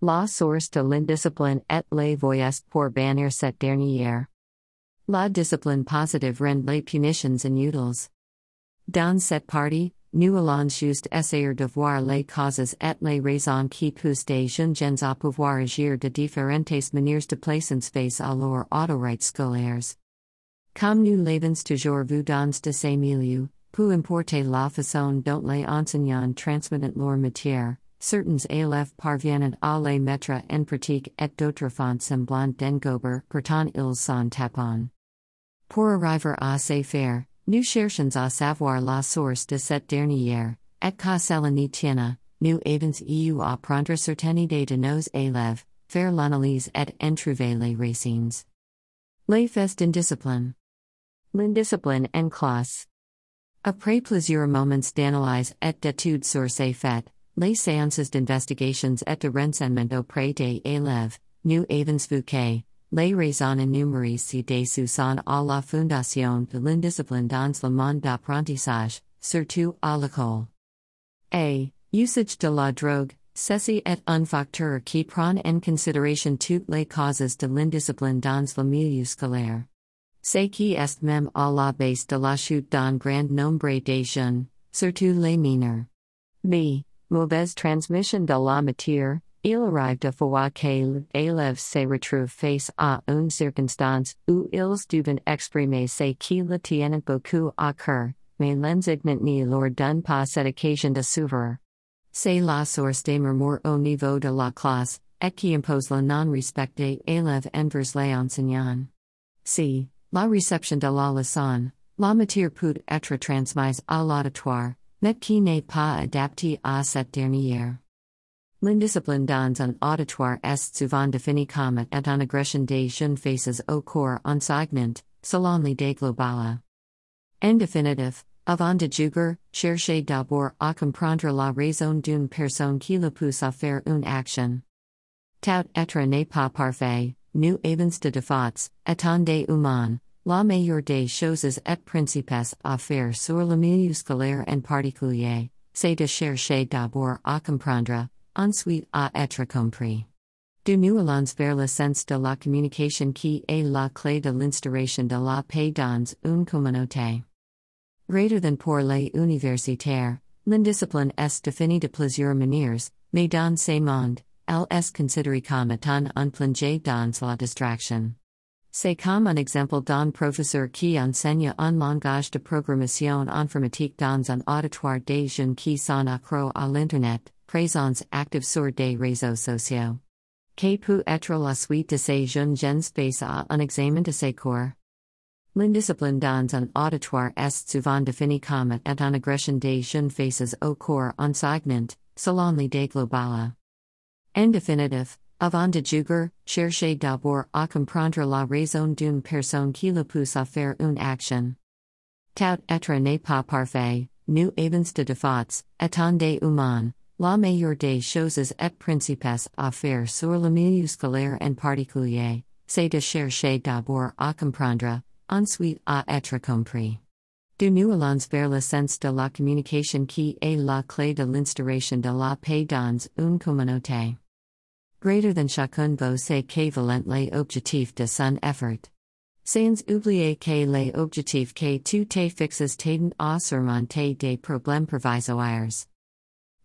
La source de l'indiscipline et les voyest pour bannir cette dernière. La discipline positive rend les punitions inutiles. Dans cette partie, nous allons juste essayer de voir les causes et les raisons qui poussent des jeunes gens à pouvoir agir de différentes manières de plaisance face à leurs autorités scolaires. Comme nous l'avons toujours vu dans de ces milieux, peu importe la façon dont les enseignants transmettent leur matière, certains élèves parviennent à les mettre en pratique et d'autres font semblant d'engober, pourtant ils s'en tapent. Pour arriver à ces faire, nous cherchons à savoir la source de cette dernière, et qu'à cela n'y tienne, nous avons eu à prendre certaines idées de nos élèves, faire l'analyse et en les racines. Les faits d'indiscipline. L'indiscipline en classe. Après plusieurs moments d'analyse et d'étude sur ces faits, les séances d'investigations et de renseignement auprès des élèves, nous avons vu les raisons énumérées ci-dessous sont à la fondation de l'indiscipline dans le monde d'apprentissage, surtout à l'école. A. Usage de la drogue, ceci est un facteur qui prend en considération toutes les causes de l'indiscipline dans le milieu scolaire. C'est qui est même à la base de la chute d'un grand nombre de jeunes, surtout les mineurs. B. Mauvaise transmission de la matière, il arrive de fois que l'élève se retrouve face à une circonstance où ils doivent exprimer ce qui le tiennent beaucoup à cœur, mais l'enseignement ne leur donne pas cette occasion de s'ouvrir. C'est la source des murmures au niveau de la classe, et qui impose le non-respect des élèves envers les enseignants. C. La réception de la leçon, la matière peut être transmise à l'auditoire, mais qui n'est pas adaptée à cette dernière. L'indiscipline dans un auditoire est souvent définie comme et en agression des jeunes faces au corps enseignement, selon l'idée globale. En définitive, avant de juger, cherchez d'abord à comprendre la raison d'une personne qui le pousse à faire une action. Tout être n'est pas parfait, nous avons de défauts, étant des humains, la meilleure des choses et principes à faire sur le milieu scolaire en particulier, c'est de chercher d'abord à comprendre, ensuite à être compris. De nous allons vers le sens de la communication qui est la clé de l'instauration de la paix dans une communauté. Greater than pour les universitaires, l'indiscipline est définie de plusieurs manières, mais dans ces mondes, elle est considérée comme étant un plongé dans la distraction. C'est comme un exemple d'un professeur qui enseigne un langage de programmation informatique dans un auditoire des jeunes qui s'en accro à l'Internet, présence active sur des réseaux sociaux. Que peut être la suite de ces jeunes gens face à un examen de ces cours? L'indiscipline dans un auditoire est souvent définie comme et en agression des jeunes faces au cours enseignement, selon l'idée globale. En définitive, avant de juger, cherchez d'abord à comprendre la raison d'une personne qui le pousse à faire une action. Tout être n'est pas parfait, nous avons de défauts, étant des humains, la meilleure des choses et principes à faire sur le milieu scolaire en particulier, c'est de chercher d'abord à comprendre, ensuite à être compris. De nous allons vers le sens de la communication qui est la clé de l'instauration de la paix dans une communauté. Greater than chacun vos c'est qu'évalent les objectifs de son effort. Sans oublier que les objectifs que tu te fixes t'aident à surmonter des problèmes provisoires.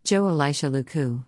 Joe Elisha Luku